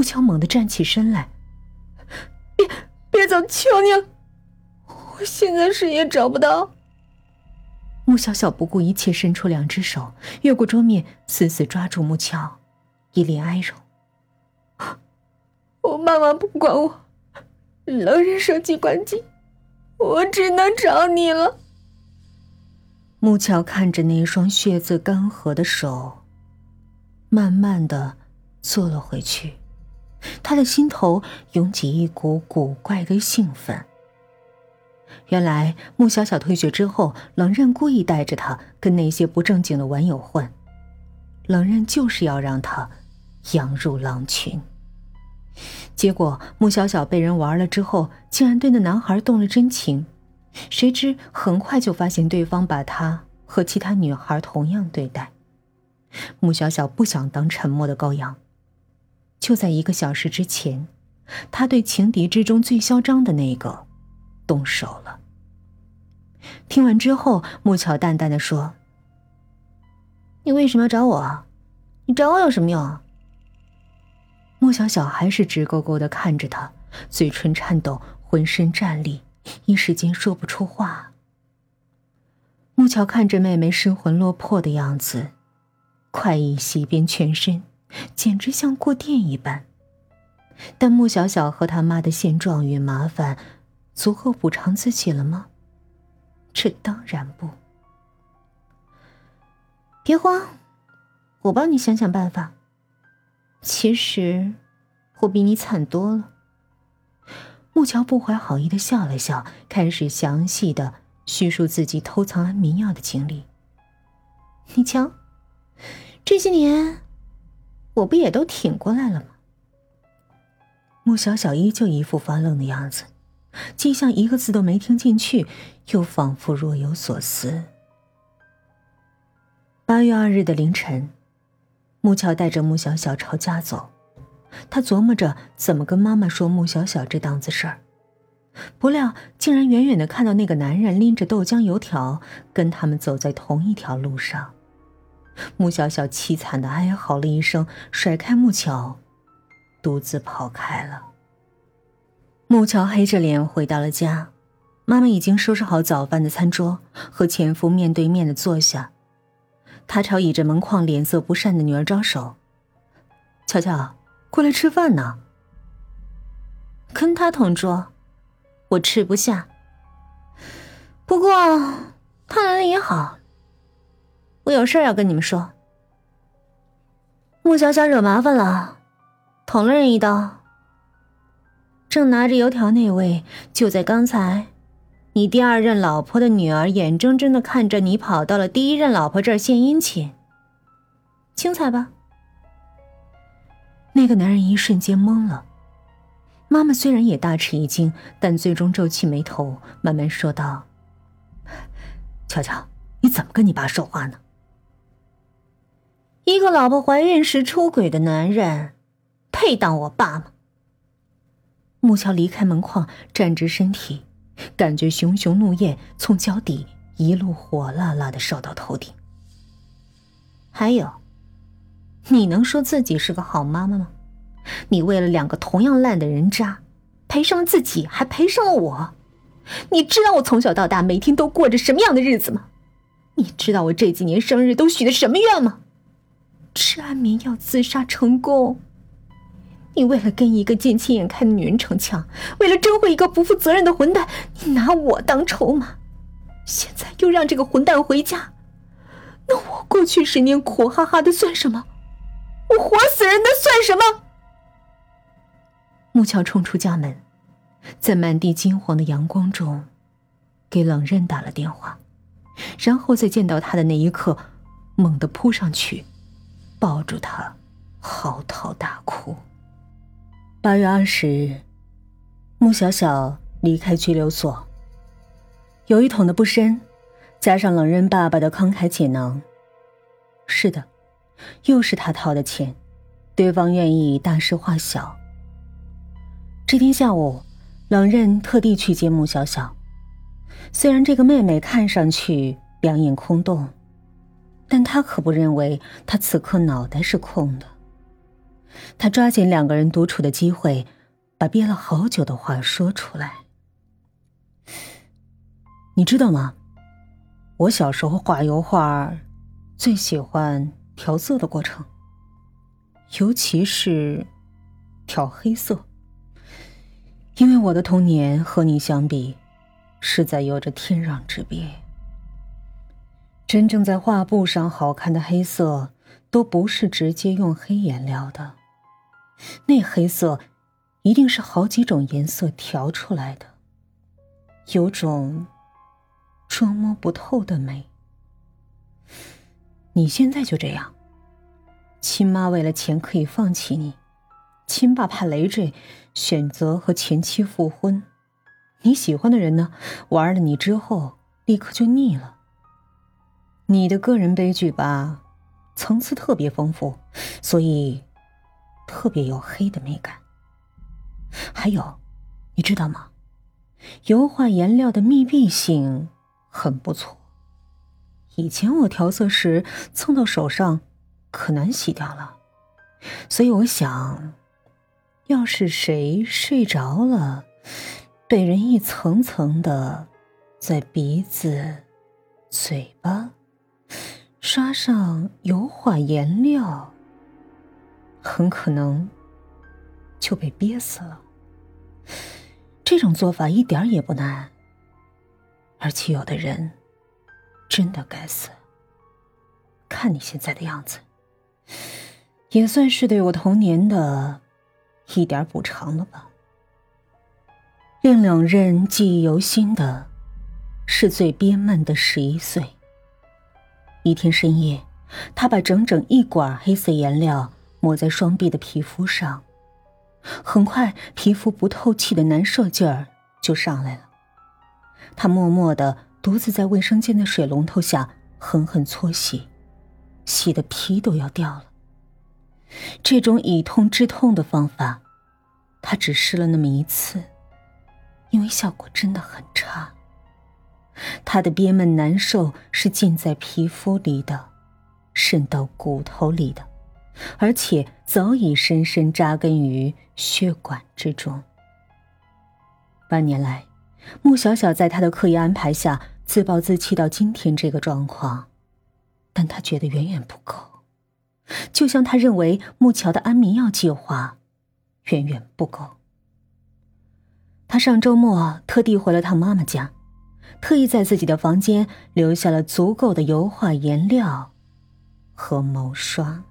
木桥猛地站起身来：“别别走，求你了！我现在谁也找不到。”穆小小不顾一切，伸出两只手，越过桌面，死死抓住木桥，一脸哀容：“我妈妈不管我，老人手机关机，我只能找你了。”木桥看着那一双血渍干涸的手，慢慢的坐了回去，他的心头涌起一股古怪的兴奋。原来穆小小退学之后，冷刃故意带着他跟那些不正经的玩友混，冷刃就是要让他羊入狼群。结果穆小小被人玩了之后，竟然对那男孩动了真情，谁知很快就发现对方把他和其他女孩同样对待。穆小小不想当沉默的羔羊，就在一个小时之前，他对情敌之中最嚣张的那个。动手了。听完之后，木巧淡淡的说：“你为什么要找我？你找我有什么用？”穆小小还是直勾勾的看着他，嘴唇颤抖，浑身战栗，一时间说不出话。木巧看着妹妹失魂落魄的样子，快意袭遍全身，简直像过电一般。但穆小小和他妈的现状与麻烦。足够补偿自己了吗？这当然不。别慌，我帮你想想办法。其实，我比你惨多了。木桥不怀好意的笑了笑，开始详细的叙述自己偷藏安眠药的经历。你瞧，这些年，我不也都挺过来了吗？穆小小依旧一副发愣的样子。既像一个字都没听进去，又仿佛若有所思。八月二日的凌晨，穆乔带着穆小小朝家走，他琢磨着怎么跟妈妈说穆小小这档子事儿，不料竟然远远的看到那个男人拎着豆浆油条跟他们走在同一条路上。穆小小凄惨的哀嚎了一声，甩开穆乔，独自跑开了。木桥黑着脸回到了家，妈妈已经收拾好早饭的餐桌，和前夫面对面的坐下。他朝倚着门框、脸色不善的女儿招手：“乔乔，过来吃饭呢。”跟他同桌，我吃不下。不过他来了也好，我有事要跟你们说。穆小小惹麻烦了，捅了人一刀。正拿着油条那位，就在刚才，你第二任老婆的女儿眼睁睁的看着你跑到了第一任老婆这儿献殷勤，精彩吧？那个男人一瞬间懵了。妈妈虽然也大吃一惊，但最终皱起眉头，慢慢说道：“乔乔，你怎么跟你爸说话呢？一个老婆怀孕时出轨的男人，配当我爸吗？”木桥离开门框，站直身体，感觉熊熊怒焰从脚底一路火辣辣的烧到头顶。还有，你能说自己是个好妈妈吗？你为了两个同样烂的人渣，赔上了自己，还赔上了我。你知道我从小到大每天都过着什么样的日子吗？你知道我这几年生日都许的什么愿吗？吃安眠药自杀成功。你为了跟一个见钱眼开的女人逞强，为了争回一个不负责任的混蛋，你拿我当筹码，现在又让这个混蛋回家，那我过去十年苦哈哈的算什么？我活死人的算什么？木桥冲出家门，在满地金黄的阳光中，给冷刃打了电话，然后在见到他的那一刻，猛地扑上去，抱住他，嚎啕大哭。八月二十日，穆小小离开拘留所。有一捅的不深，加上冷刃爸爸的慷慨解囊，是的，又是他掏的钱，对方愿意大事化小。这天下午，冷刃特地去接穆小小。虽然这个妹妹看上去两眼空洞，但他可不认为他此刻脑袋是空的。他抓紧两个人独处的机会，把憋了好久的话说出来。你知道吗？我小时候画油画，最喜欢调色的过程，尤其是调黑色，因为我的童年和你相比，实在有着天壤之别。真正在画布上好看的黑色，都不是直接用黑颜料的，那黑色一定是好几种颜色调出来的，有种捉摸不透的美。你现在就这样，亲妈为了钱可以放弃你，亲爸怕累赘，选择和前妻复婚，你喜欢的人呢，玩了你之后立刻就腻了。你的个人悲剧吧，层次特别丰富，所以特别有黑的美感。还有，你知道吗？油画颜料的密闭性很不错。以前我调色时蹭到手上，可难洗掉了。所以我想，要是谁睡着了，被人一层层的在鼻子、嘴巴。刷上油画颜料，很可能就被憋死了。这种做法一点也不难，而且有的人真的该死。看你现在的样子，也算是对我童年的一点补偿了吧。令两人记忆犹新的，是最憋闷的十一岁。一天深夜，他把整整一管黑色颜料抹在双臂的皮肤上，很快皮肤不透气的难受劲儿就上来了。他默默的独自在卫生间的水龙头下狠狠搓洗，洗的皮都要掉了。这种以痛治痛的方法，他只试了那么一次，因为效果真的很差。他的憋闷难受是浸在皮肤里的，渗到骨头里的，而且早已深深扎根于血管之中。半年来，穆小小在他的刻意安排下自暴自弃到今天这个状况，但他觉得远远不够，就像他认为穆乔的安眠药计划远远不够。他上周末特地回了趟妈妈家。特意在自己的房间留下了足够的油画颜料和毛刷。